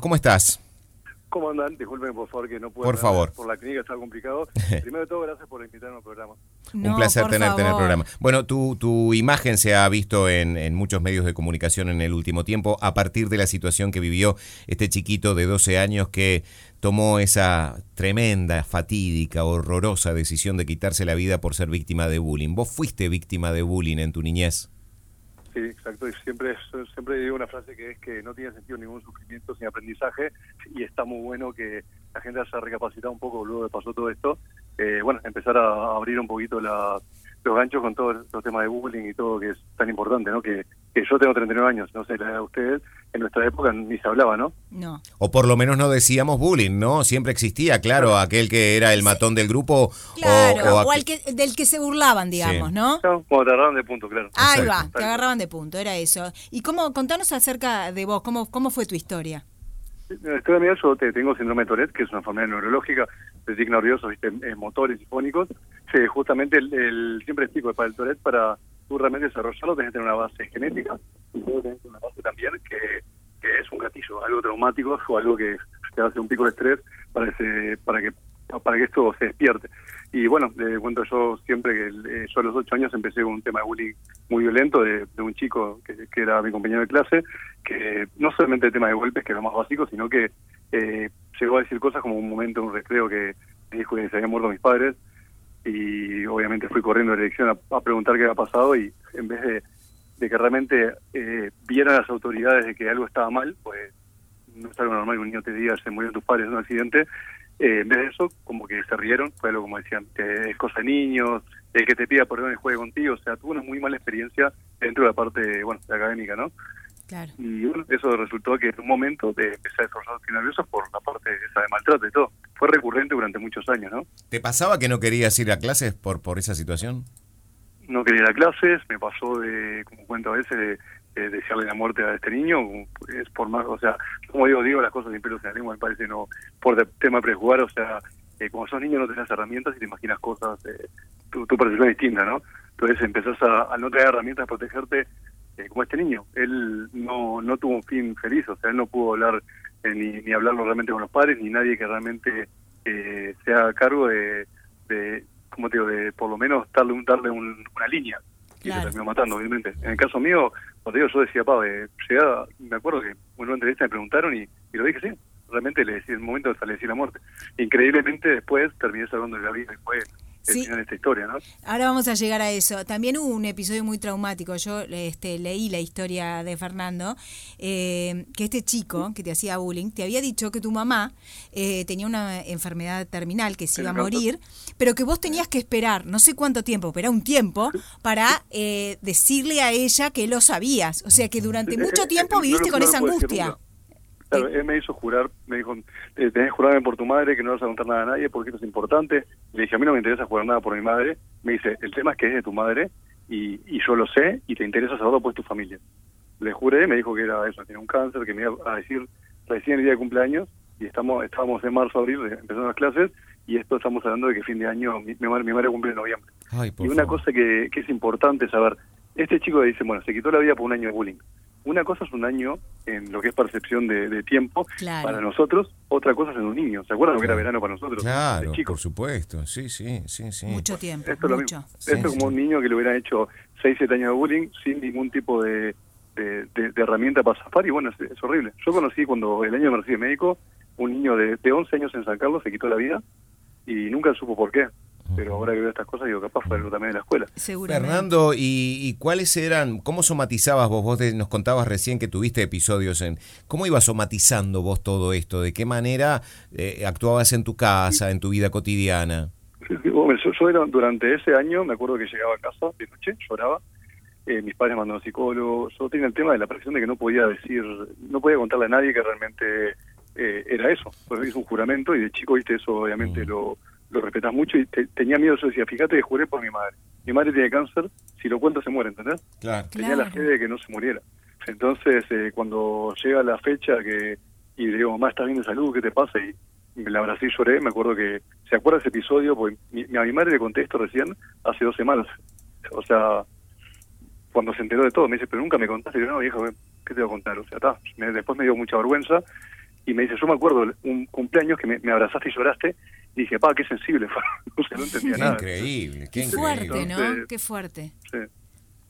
¿Cómo estás? ¿Cómo andan? Disculpen, por favor, que no puedo. Por favor. Por la clínica está complicado. Primero de todo, gracias por invitarme al programa. Un placer tenerte en el programa. Bueno, tu, tu imagen se ha visto en, en, muchos medios de comunicación en el último tiempo a partir de la situación que vivió este chiquito de 12 años que tomó esa tremenda, fatídica, horrorosa decisión de quitarse la vida por ser víctima de bullying. ¿Vos fuiste víctima de bullying en tu niñez? Sí, exacto. Y siempre, siempre digo una frase que es que no tiene sentido ningún sufrimiento sin aprendizaje y está muy bueno que la gente haya recapacitado un poco luego de pasó todo esto. Eh, bueno, empezar a abrir un poquito la, los ganchos con todo el tema de bullying y todo que es tan importante, ¿no? Que, que yo tengo 39 años, no sé, la edad de ustedes, en nuestra época ni se hablaba, ¿no? No. O por lo menos no decíamos bullying, ¿no? Siempre existía, claro, aquel que era el matón del grupo. Claro, o, que, del que se burlaban, digamos, ¿no? Como te agarraban de punto, claro. Ahí va, te agarraban de punto, era eso. ¿Y cómo, contanos acerca de vos, cómo, cómo fue tu historia? La historia mía, yo tengo síndrome de Tourette, que es una enfermedad neurológica de tic nervioso, ¿viste? motores y fónicos. Sí, justamente el, siempre explico para el Tourette, para realmente desarrollarlo, tenés que tener una base genética y luego tenés una base también que, que es un gatillo, algo traumático o algo que te hace un pico de estrés para, ese, para que para que esto se despierte. Y bueno, le cuento yo siempre que eh, yo a los ocho años empecé con un tema de bullying muy violento de, un chico que, era mi compañero de clase, que no solamente el tema de golpes, que era más básico, sino que eh, llegó a decir cosas como un momento, un recreo que me dijo que se habían muerto mis padres y obviamente fui corriendo en dirección a, preguntar qué había pasado y en vez de, que realmente eh, vieran las autoridades de que algo estaba mal, pues no es algo normal que un niño te diga se murieron tus padres en un accidente, eh, en vez de eso, como que se rieron, fue algo como decían, que es cosa de niños, el que te pida perdón y juegue contigo, o sea, tuvo una muy mala experiencia dentro de la parte, bueno, de académica, ¿no? Claro. Y bueno, eso resultó que en un momento de empezar a esforzarse nerviosos por la parte esa de maltrato y todo. Fue recurrente durante muchos años, ¿no? ¿Te pasaba que no querías ir a clases por, por esa situación? No quería ir a clases, me pasó de, como cuento a veces, de eh, desearle la muerte a este niño, es por más, o sea, como digo, digo las cosas sin pelos en la lengua, me parece no, por tema de prejugar, o sea, eh, como sos niño no tenés herramientas y te imaginas cosas, eh, tu, tu, percepción es distinta, ¿no? Entonces empezás a, no tener herramientas para protegerte eh, como este niño. Él no, no tuvo un fin feliz, o sea, él no pudo hablar ni, ni hablarlo realmente con los padres, ni nadie que realmente sea a cargo de, de, como te digo, de por lo menos darle, un, darle una línea. Y se terminó matando, obviamente. En el caso mío, cuando digo, yo decía, pa, de llegada, me acuerdo que en una entrevista me preguntaron y, y lo dije, sí, realmente le decía, en el momento de decir la muerte. Increíblemente después terminé salvando de la vida después sí. esta historia, ¿no? Ahora vamos a llegar a eso. También hubo un episodio muy traumático. Yo este, leí la historia de Fernando, eh, que este chico que te hacía bullying te había dicho que tu mamá eh, tenía una enfermedad terminal que se iba a morir, pero que vos tenías que esperar, no sé cuánto tiempo, pero un tiempo, para eh, decirle a ella que lo sabías. O sea que durante mucho tiempo viviste con esa angustia. Claro, él me hizo jurar, me dijo, eh, tenés que jurarme por tu madre que no vas a contar nada a nadie porque esto es importante. Le dije, a mí no me interesa jurar nada por mi madre. Me dice, el tema es que es de tu madre y, y yo lo sé y te interesa saberlo pues tu familia. Le juré, me dijo que era eso, tenía un cáncer, que me iba a decir recién el día de cumpleaños y estamos estábamos en marzo, abril, empezando las clases y esto estamos hablando de que fin de año mi, madre, mi madre cumple en noviembre. y una cosa que, que es importante saber, este chico dice, bueno, se quitó la vida por un año de bullying una cosa es un año en lo que es percepción de, tiempo para nosotros, otra cosa es en un niño. ¿Se acuerdan lo que era verano para nosotros? Claro, por supuesto, sí, sí, sí, sí. Mucho tiempo, esto mucho. Esto es como un niño que le hubiera hecho 6, 7 años de bullying sin ningún tipo de, de, herramienta para zafar y bueno, es, horrible. Yo conocí cuando el año de recibí médico, un niño de, de 11 años en San Carlos se quitó la vida y nunca supo por qué pero ahora que veo estas cosas digo, capaz fue algo también de la escuela. Fernando, ¿y, cuáles eran, cómo somatizabas vos? Vos nos contabas recién que tuviste episodios en... ¿Cómo ibas somatizando vos todo esto? ¿De qué manera eh, actuabas en tu casa, en tu vida cotidiana? yo, era, durante ese año, me acuerdo que llegaba a casa de noche, lloraba, eh, mis padres mandaron psicólogo, yo tenía el tema de la presión de que no podía decir, no podía contarle a nadie que realmente eh, era eso, pues hice un juramento y de chico, viste, eso obviamente mm. lo lo respetas mucho y tenía miedo, yo decía, fíjate que juré por mi madre. Mi madre tiene cáncer, si lo cuento se muere, ¿entendés? Claro. Tenía la fe de que no se muriera. Entonces, eh, cuando llega la fecha que y le digo, mamá, ¿estás bien de salud? ¿Qué te pasa? Y, me la abracé y lloré, me acuerdo que, ¿se acuerda ese episodio? Pues a mi madre le contesto recién, hace dos semanas. O sea, cuando se enteró de todo, me dice, pero nunca me contaste. Y yo, no, viejo, ¿qué te voy a contar? O sea, está. después me dio mucha vergüenza y me dice, yo me acuerdo un cumpleaños que me, me abrazaste y lloraste, dije, pa, qué sensible, o sea, no entendía Qué nada. increíble, qué Qué fuerte. ¿no? Qué fuerte. Sí.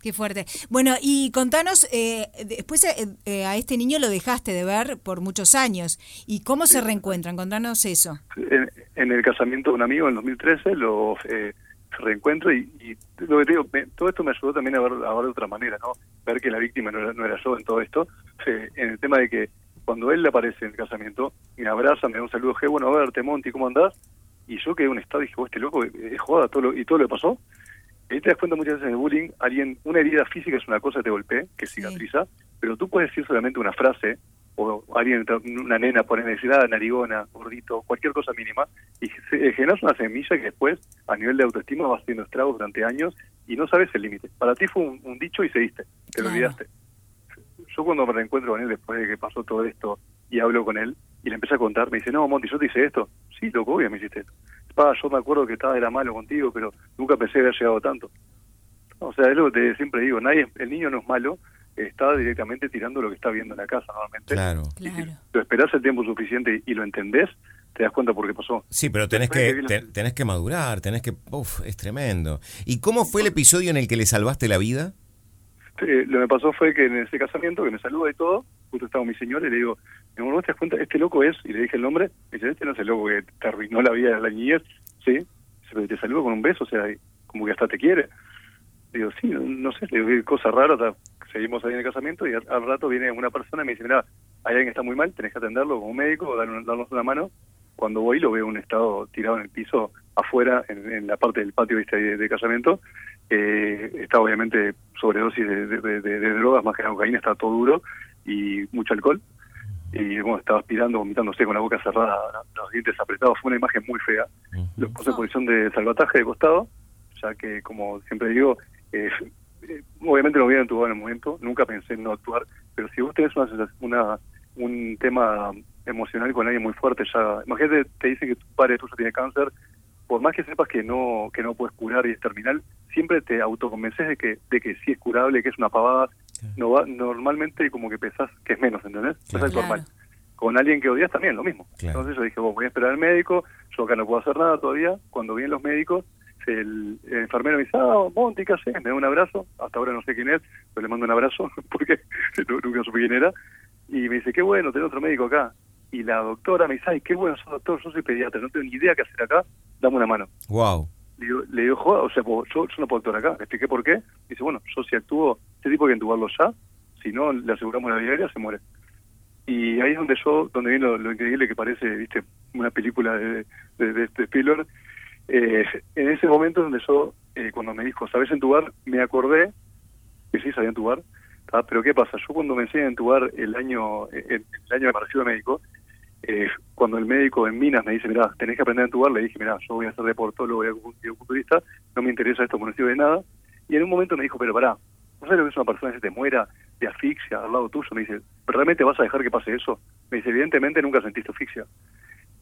Qué fuerte. Bueno, y contanos, eh, después eh, eh, a este niño lo dejaste de ver por muchos años. ¿Y cómo se reencuentran? Contanos eso. en, en el casamiento de un amigo en 2013 lo eh, reencuentro y, y lo que te digo, me- todo esto me ayudó también a ver, a ver de otra manera, ¿no? Ver que la víctima no era, no era yo en todo esto, eh, en el tema de que cuando él le aparece en el casamiento, me abraza, me da un saludo, je, bueno, a verte, Monty, ¿cómo andás? Y yo quedé en un estado y dije, "Oh, este loco es joda, todo lo, y todo lo que pasó. Y ahí te das cuenta muchas veces en el bullying, alguien, una herida física es una cosa que te golpea, que Sí. cicatriza, pero tú puedes decir solamente una frase, o alguien, una nena, poner decir, ah, narigona, gordito, cualquier cosa mínima, y eh, generas una semilla que después, a nivel de autoestima, va haciendo estragos durante años y no sabes el límite. Para ti fue un, un dicho y seguiste, te lo olvidaste. Yo cuando me reencuentro con él después de que pasó todo esto y hablo con él y le empecé a contar, me dice, no, Monty, yo te hice esto. Sí, loco, obvio me hiciste esto. Pa, yo me acuerdo que estaba era malo contigo, pero nunca pensé que había llegado tanto. O sea, es lo que te siempre digo, nadie, el niño no es malo, está directamente tirando lo que está viendo en la casa normalmente. Claro. Y si Claro. lo esperás el tiempo suficiente y lo entendés, te das cuenta por qué pasó. Sí, pero tenés Después que, te- la- tenés que madurar, tenés que... Uf, es tremendo. ¿Y cómo fue el episodio en el que le salvaste la vida? Eh, lo que me pasó fue que en ese casamiento, que me saluda y todo, justo estaba mi señora y le digo, mi amor, ¿vos te das cuenta? Este loco es, y le dije el nombre, me dice, este no es el loco que te arruinó la vida de la niñez, sí, pero te saludo con un beso, o sea, como que hasta te quiere. Digo, sí, no, no sé, le digo, qué cosa rara, seguimos ahí en el casamiento y al, al rato viene una persona y me dice, mira, hay alguien que está muy mal, tenés que atenderlo como médico, dar un- darnos una mano. Cuando voy lo veo en un estado tirado en el piso, afuera, en, en la parte del patio ¿viste? de, de casamiento, eh, está obviamente sobredosis de, de- de- de- de drogas, más que la cocaína, está todo duro y mucho alcohol. Y bueno, estaba aspirando, vomitándose con la boca cerrada, los dientes apretados. Fue una imagen muy fea. Lo puse en posición de salvataje de costado, ya que, como siempre digo, eh, eh, obviamente no hubiera entubado en el momento, nunca pensé en no actuar, pero si vos tenés una, sensación- una un tema emocional con alguien muy fuerte, ya, imagínate, te dicen que tu padre tuyo tiene cáncer, por más que sepas que no que no puedes curar y es terminal, siempre te autoconvences de que de que sí es curable, que es una pavada, no va, normalmente como que pensás que es menos, ¿entendés? Claro. Es normal. Con alguien que odias también, lo mismo. Claro. Entonces yo dije, vos voy a esperar al médico, yo acá no puedo hacer nada todavía. Cuando vienen los médicos, el, el enfermero me dice, ah, Monty, ¿qué haces? Me da un abrazo, hasta ahora no sé quién es, pero le mando un abrazo, porque nu- nunca supe quién era. Y me dice, qué bueno, tener otro médico acá. Y la doctora me dice, ay, qué bueno, sos doctor, yo soy pediatra, no tengo ni idea qué hacer acá, dame una mano. Wow. Le digo, le digo joda, o sea, pues, yo, yo no puedo actuar acá. Le expliqué por qué. Dice, bueno, yo si actúo, este tipo hay que entubarlo ya, si no, le aseguramos la vida aérea, se muere. Y ahí es donde yo, donde viene lo, lo increíble que parece, viste, una película de, de, de este Spielberg. Eh, en ese momento es donde yo, eh, cuando me dijo, ¿sabes entubar? Me acordé que sí sabía entubar. Pero ¿qué pasa? Yo cuando me enseñé a entubar el año, el, el año de de médico, eh, cuando el médico en Minas me dice, mira, tenés que aprender a entubar, le dije, mira, yo voy a ser deportólogo, voy a ser culturista, no me interesa esto, no sirve de nada. Y en un momento me dijo, pero pará, ¿no sabes lo que es una persona que se te muera de asfixia al lado tuyo? Me dice, ¿realmente vas a dejar que pase eso? Me dice, evidentemente nunca sentiste asfixia.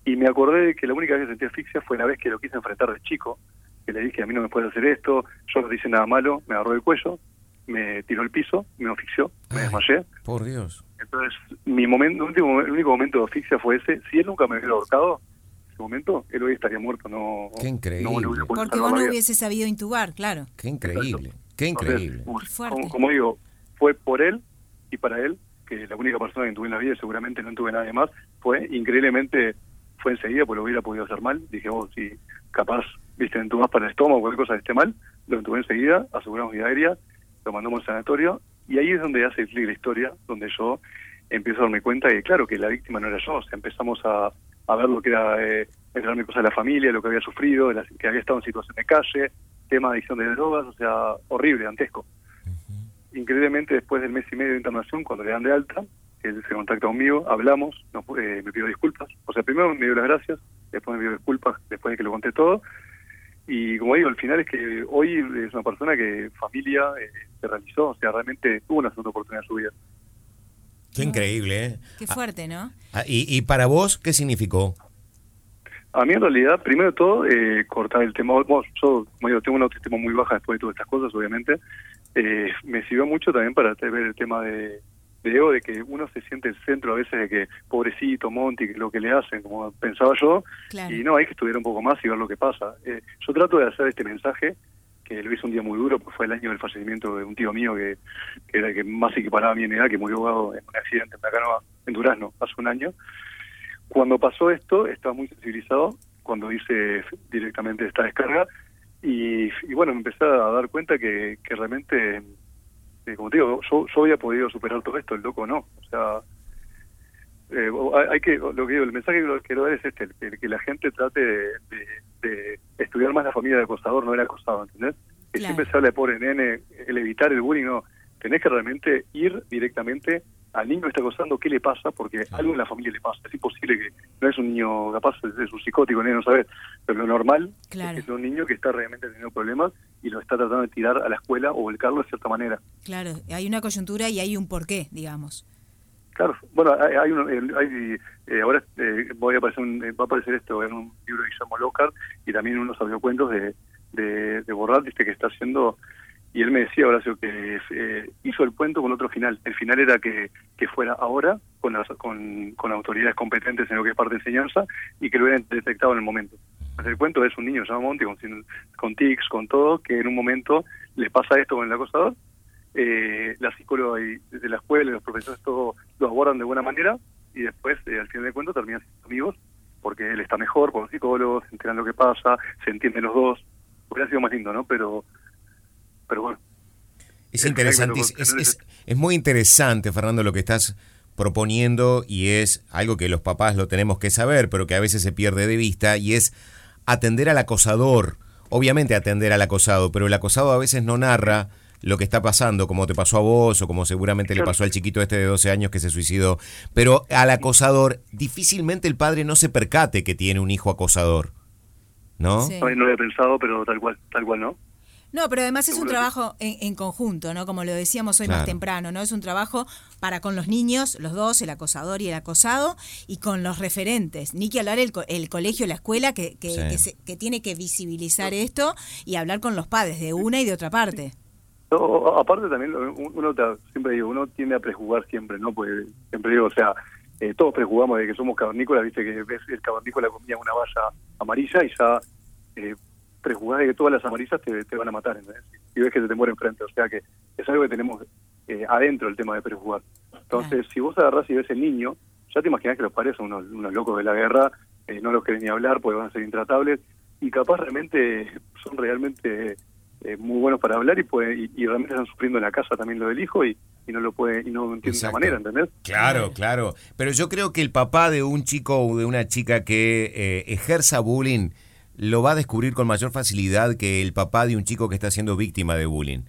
Y me acordé de que la única vez que sentí asfixia fue la vez que lo quise enfrentar de chico, que le dije, a mí no me puedes hacer esto, yo no te hice nada malo, me agarró el cuello, me tiró al piso, me asfixió, me Ay. desmayé. Por Dios. Entonces, mi momento, el, último, el único momento de asfixia fue ese. Si él nunca me hubiera ahorcado, en ese momento, él hoy estaría muerto. No, Qué increíble. no Porque vos no hubiese sabido intubar, claro. Qué increíble. Qué increíble. como- Qué fuerte. como, como digo, fue por él y para él, que la única persona que tuve en la vida, y seguramente no tuve nadie más, fue increíblemente, fue enseguida, porque lo hubiera podido hacer mal. Dije, vos, si capaz, viste, entubás para el estómago o cualquier cosa que esté mal, lo entubé enseguida, aseguramos vida aérea, lo mandamos al sanatorio, y ahí es donde hace clic la historia, donde yo empiezo a darme cuenta que, claro, que la víctima no era yo, o sea, empezamos a, a ver lo que era eh, enterarme cosas de la familia, lo que había sufrido, la- que había estado en situación de calle, tema de adicción de drogas, o sea, horrible, dantesco. Increíblemente, después del mes y medio de internación, cuando le dan de alta, él se contacta conmigo, hablamos, nos- eh, me pidió disculpas. O sea, primero me dio las gracias, después me pidió disculpas, después de que lo conté todo. Y como digo, al final es que hoy es una persona que familia eh, se realizó, o sea, realmente tuvo una segunda oportunidad en su vida. Qué increíble, ¿eh? Qué fuerte, ¿no? Ah, ¿Y, y para vos qué significó? A mí en realidad, primero de todo, eh, cortar el tema, bueno, yo como digo, tengo una autoestima muy baja después de todas estas cosas, obviamente, eh, me sirvió mucho también para ver el tema de, de ego de que uno se siente el centro a veces de que pobrecito Monty, que lo que le hacen, como pensaba yo, y no, hay que estudiar un poco más y ver lo que pasa. Eh, yo trato de hacer este mensaje, que lo hice un día muy duro, porque fue el año del fallecimiento de un tío mío que, era el que más equiparaba a mi edad, que murió ahogado en un accidente en Canoa, en Durazno, hace un año. Cuando pasó esto, estaba muy sensibilizado, cuando hice directamente esta descarga, y, bueno, me empecé a dar cuenta que, que realmente como te digo, yo, yo había podido superar todo esto, el loco no. O sea, eh, hay que, lo que digo, el mensaje que quiero dar es este, que la gente trate de, estudiar más la familia de acosador, no el acosado, ¿entendés? Que siempre se habla de pobre nene, el evitar el bullying, no. Tenés que realmente ir directamente al niño que está acosando qué le pasa, porque algo en la familia le pasa. Es imposible que no es un niño capaz, es un psicótico, no sabes. Pero lo normal es que es un niño que está realmente teniendo problemas y lo está tratando de tirar a la escuela o volcarlo de cierta manera. Claro, hay una coyuntura y hay un porqué, digamos. Claro, bueno, hay, hay, eh, ahora eh, voy a aparecer va a aparecer esto en un libro de Guillermo Lockhart y también unos audiocuentos de, de, de Borrat, que está haciendo y él me decía, Horacio, que eh, hizo el cuento con otro final. El final era que, que fuera ahora, con, las, con, con autoridades competentes en lo que es parte de enseñanza, y que lo hubieran detectado en el momento. El cuento es un niño llamado Monty con, con tics, con todo, que en un momento le pasa esto con el acosador. Eh, la psicóloga de la escuela y los profesores todo lo abordan de buena manera y después, eh, al final del cuento, terminan siendo amigos porque él está mejor por los psicólogos, se enteran lo que pasa, se entienden los dos. Hubiera sido más lindo, ¿no? Pero pero bueno. Es interesante, es, muy interesante, Fernando, lo que estás proponiendo y es algo que los papás lo tenemos que saber, pero que a veces se pierde de vista, y es atender al acosador. Obviamente atender al acosado, pero el acosado a veces no narra lo que está pasando, como te pasó a vos o como seguramente le pasó al chiquito este de 12 años que se suicidó. Pero al acosador, difícilmente el padre no se percate que tiene un hijo acosador. ¿No? No lo había pensado, pero tal cual, tal cual, ¿no? No, pero además es un trabajo en, conjunto, ¿no? Como lo decíamos hoy más temprano, ¿no? Es un trabajo para con los niños, los dos, el acosador y el acosado, y con los referentes. Ni que hablar el, el colegio, la escuela, que, que, que, tiene que visibilizar esto y hablar con los padres de una y de otra parte. aparte también, uno siempre digo, uno tiende a prejugar siempre, ¿no? Pues siempre digo, o sea, eh, todos prejugamos de que somos cavernícolas, viste que ves el cavernícola comía una valla amarilla y ya... Eh, prejuzgar de que todas las amarillas te, te van a matar, Y ves que se te muere enfrente, o sea que es algo que tenemos eh, adentro el tema de prejugar. Entonces, si vos agarrás y ves el niño, ya te imaginas que los padres son unos, locos de la guerra, eh, no los quieren ni hablar porque van a ser intratables, y capaz realmente son realmente eh, muy buenos para hablar y, puede, y, realmente están sufriendo en la casa también lo del hijo y, y no lo puede y no entiende de esa manera, ¿entendés? Claro, claro. Pero yo creo que el papá de un chico o de una chica que ejerza bullying lo va a descubrir con mayor facilidad que el papá de un chico que está siendo víctima de bullying.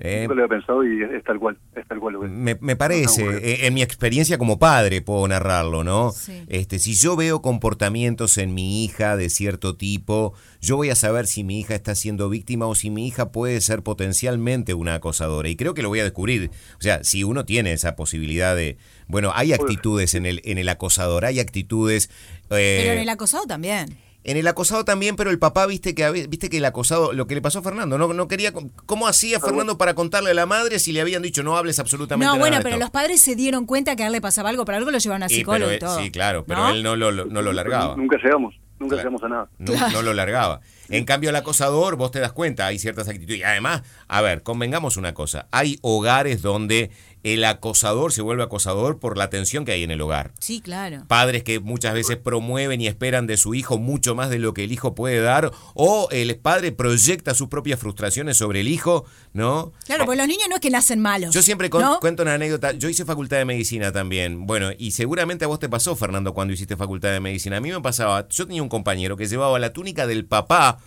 ¿Eh? lo he pensado y es tal cual, es tal cual me, me, parece, eh, en mi experiencia como padre puedo narrarlo, ¿no? Este, si yo veo comportamientos en mi hija de cierto tipo, yo voy a saber si mi hija está siendo víctima o si mi hija puede ser potencialmente una acosadora. Y creo que lo voy a descubrir. O sea, si uno tiene esa posibilidad de, bueno, hay actitudes en el, en el acosador, hay actitudes... Eh, Pero en el acosado también. En el acosado también, pero el papá, viste que viste que el acosado, lo que le pasó a Fernando, no, no quería, ¿cómo hacía Fernando para contarle a la madre si le habían dicho no hables absolutamente nada? No, bueno, pero los padres se dieron cuenta que a él le pasaba algo, pero algo lo llevaron a psicólogo y, todo. Sí, claro, pero él no lo, no lo largaba. Nunca llegamos, nunca llegamos a nada. No, lo largaba. En cambio, el acosador, vos te das cuenta, hay ciertas actitudes. Y además, a ver, convengamos una cosa, hay hogares donde el acosador se vuelve acosador por la tensión que hay en el hogar. Sí, claro. Padres que muchas veces promueven y esperan de su hijo mucho más de lo que el hijo puede dar, o el padre proyecta sus propias frustraciones sobre el hijo, ¿no? Claro, porque los niños no es que nacen malos. Yo siempre cuento una anécdota. Yo hice facultad de medicina también. Bueno, y seguramente a vos te pasó, Fernando, cuando hiciste facultad de medicina. A mí me pasaba, yo tenía un compañero que llevaba la túnica del papá,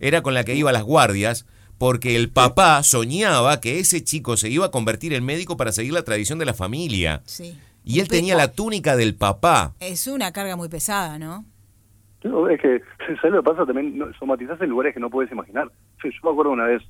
era con la que iba a las guardias porque el papá soñaba que ese chico se iba a convertir en médico para seguir la tradición de la familia. Sí. Y él tenía la túnica del papá. Es una carga muy pesada, ¿no? es que, ¿sabes lo que pasa? También somatizás en lugares que no puedes imaginar. Yo, me acuerdo una vez,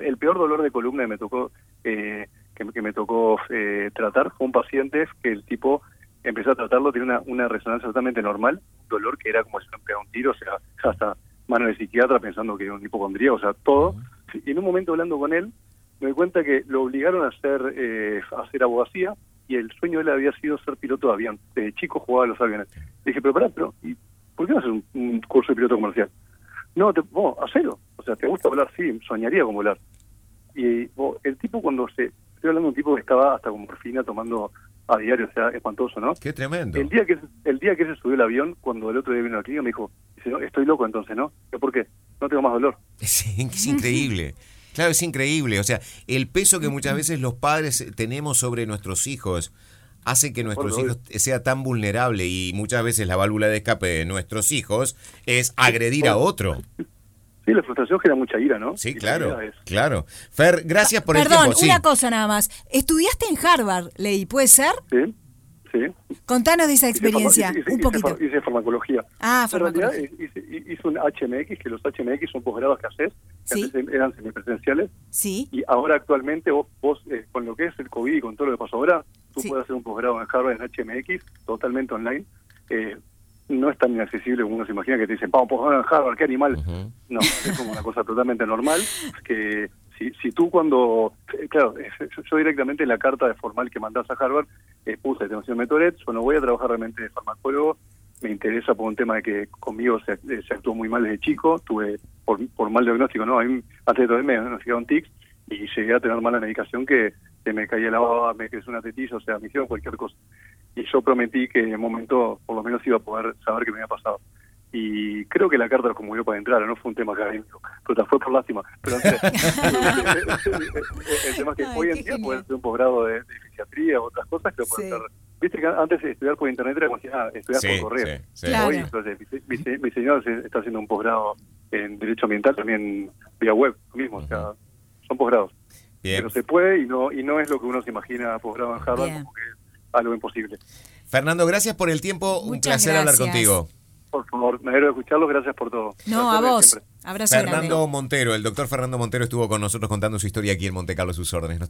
el peor dolor de columna que me tocó, eh, que, me tocó eh, tratar fue un paciente que el tipo empezó a tratarlo, tiene una, una resonancia totalmente normal, dolor que era como si le un tiro, o sea, hasta mano de psiquiatra pensando que era un hipocondría, o sea, todo. Y en un momento hablando con él, me doy cuenta que lo obligaron a hacer, eh, a hacer abogacía y el sueño de él había sido ser piloto de avión. Desde chico jugaba a los aviones. Le dije, pero pará, pero, ¿y ¿por qué no haces un, un curso de piloto comercial? No, te, vos, hacelo. O sea, ¿te gusta volar? Sí, soñaría con volar. Y vos, el tipo cuando se... Estoy hablando de un tipo que estaba hasta con morfina tomando a diario, o sea, espantoso, ¿no? Qué tremendo. El día que el día que se subió el avión, cuando el otro día vino a la clínica, me dijo, dice, no, estoy loco entonces, ¿no? Yo, ¿Por qué? No tengo más dolor. Es, es increíble. Claro, es increíble. O sea, el peso que muchas veces los padres tenemos sobre nuestros hijos hace que nuestros hijos sea tan vulnerable y muchas veces la válvula de escape de nuestros hijos es agredir a otro. Sí, la frustración genera mucha ira, ¿no? Sí, Y claro, claro. Fer, gracias por el Perdón, tiempo. Sí. una cosa nada más. Estudiaste en Harvard, Ley, ¿puede ser? Sí, sí. Contanos de esa experiencia, hice- hice- un hice poquito. Hice farmacología. Ah, En realidad farmacología. hice, hice un HMX, que los HMX son posgrados que haces, que Sí. antes eran semipresenciales, Sí, y ahora actualmente vos, vos eh, con lo que es el COVID y con todo lo que pasó ahora, tú Sí. puedes hacer un posgrado en Harvard en HMX, totalmente online. Eh, no es tan inaccesible como uno se imagina que te dicen, vamos, posgrado en Harvard, qué animal. No, es como una cosa totalmente normal, que si, si tú cuando, eh, claro, yo, yo directamente en la carta de formal que mandás a Harvard, eh, puse, tengo síndrome de Tourette, yo no voy a trabajar realmente de farmacólogo, me interesa por un tema de que conmigo se, eh, se actuó muy mal desde chico, tuve por, por mal diagnóstico, ¿no? A mí, antes de todo me diagnosticaron tics y llegué a tener mala medicación que, que me caía la baba, me creció una tetilla, o sea, me hicieron cualquier cosa. Y yo prometí que en un momento por lo menos iba a poder saber qué me había pasado y creo que la carta lo conmovió para entrar, no fue un tema académico, pero fue por lástima. Pero no sé. el tema es que Ay, hoy en día genial. puedes hacer un posgrado de, de fisiatría o otras cosas que lo puedes Sí. hacer. Viste que antes de estudiar por internet era como si, ah, estudiar Sí, por correo. sí, sí. Claro. Hoy, entonces, mi, mi, mi señor se- está haciendo un posgrado en Derecho Ambiental también vía web, lo mismo, o sea, son posgrados. Pero se puede y no y no es lo que uno se imagina posgrado en Harvard, Bien. como que es algo imposible. Fernando, gracias por el tiempo. un placer hablar contigo. Por favor, me alegro de escucharlo, gracias por todo. No, a vos. siempre. Abrazo Fernando grande. Montero, el doctor Fernando Montero estuvo con nosotros contando su historia aquí en Monte Carlo, sus órdenes.